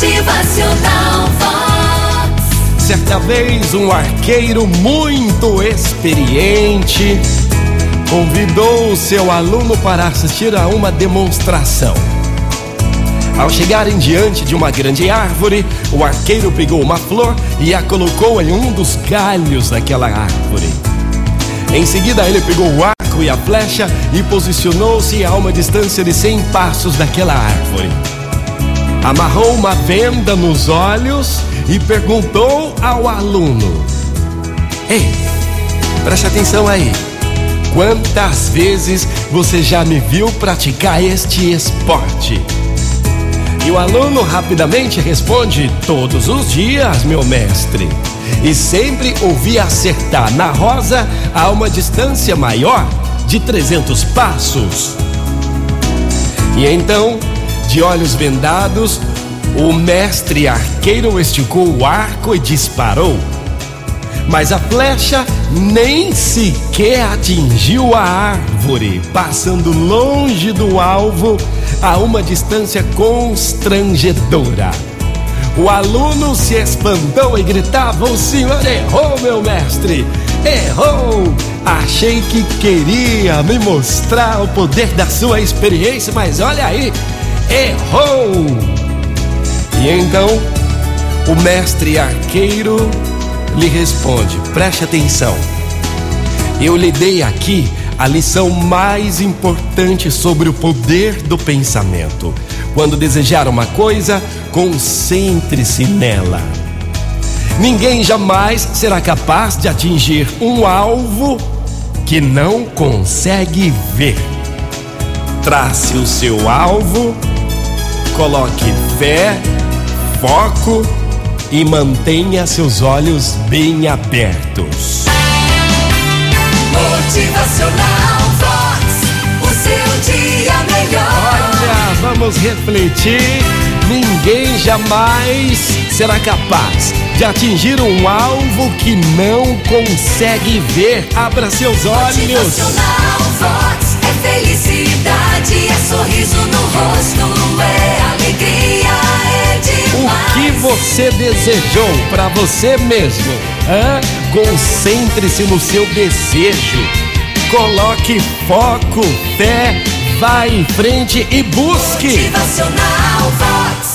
Motivacional Vox. Certa vez, um arqueiro muito experiente convidou o seu aluno para assistir a uma demonstração. Ao chegarem diante de uma grande árvore, o arqueiro pegou uma flor e a colocou em um dos galhos daquela árvore. Em seguida, ele pegou o arco e a flecha e posicionou-se a uma distância de 100 passos daquela árvore. Amarrou uma venda nos olhos e perguntou ao aluno: Ei, preste atenção aí. Quantas vezes você já me viu praticar este esporte? E o aluno rapidamente responde: Todos os dias, meu mestre. E sempre ouvi acertar na rosa a uma distância maior de 300 passos. E então, de olhos vendados, o mestre arqueiro esticou o arco e disparou. Mas a flecha nem sequer atingiu a árvore, passando longe do alvo a uma distância constrangedora. O aluno se espantou e gritava: O senhor errou, meu mestre! Errou! Achei que queria me mostrar o poder da sua experiência, mas olha aí, errou! E então, o mestre arqueiro lhe responde: preste atenção. Eu lhe dei aqui a lição mais importante sobre o poder do pensamento. Quando desejar uma coisa, concentre-se nela. Ninguém jamais será capaz de atingir um alvo que não consegue ver. Trace o seu alvo, coloque fé, foco e mantenha seus olhos bem abertos. Motivacional Vox. O seu dia melhor. Olha, vamos refletir. Ninguém jamais será capaz de atingir um alvo que não consegue ver. Abra seus olhos. Motivacional você desejou para você mesmo? Hã? Concentre-se no seu desejo. Coloque foco, fé, vá em frente e busque. Motivacional Vox.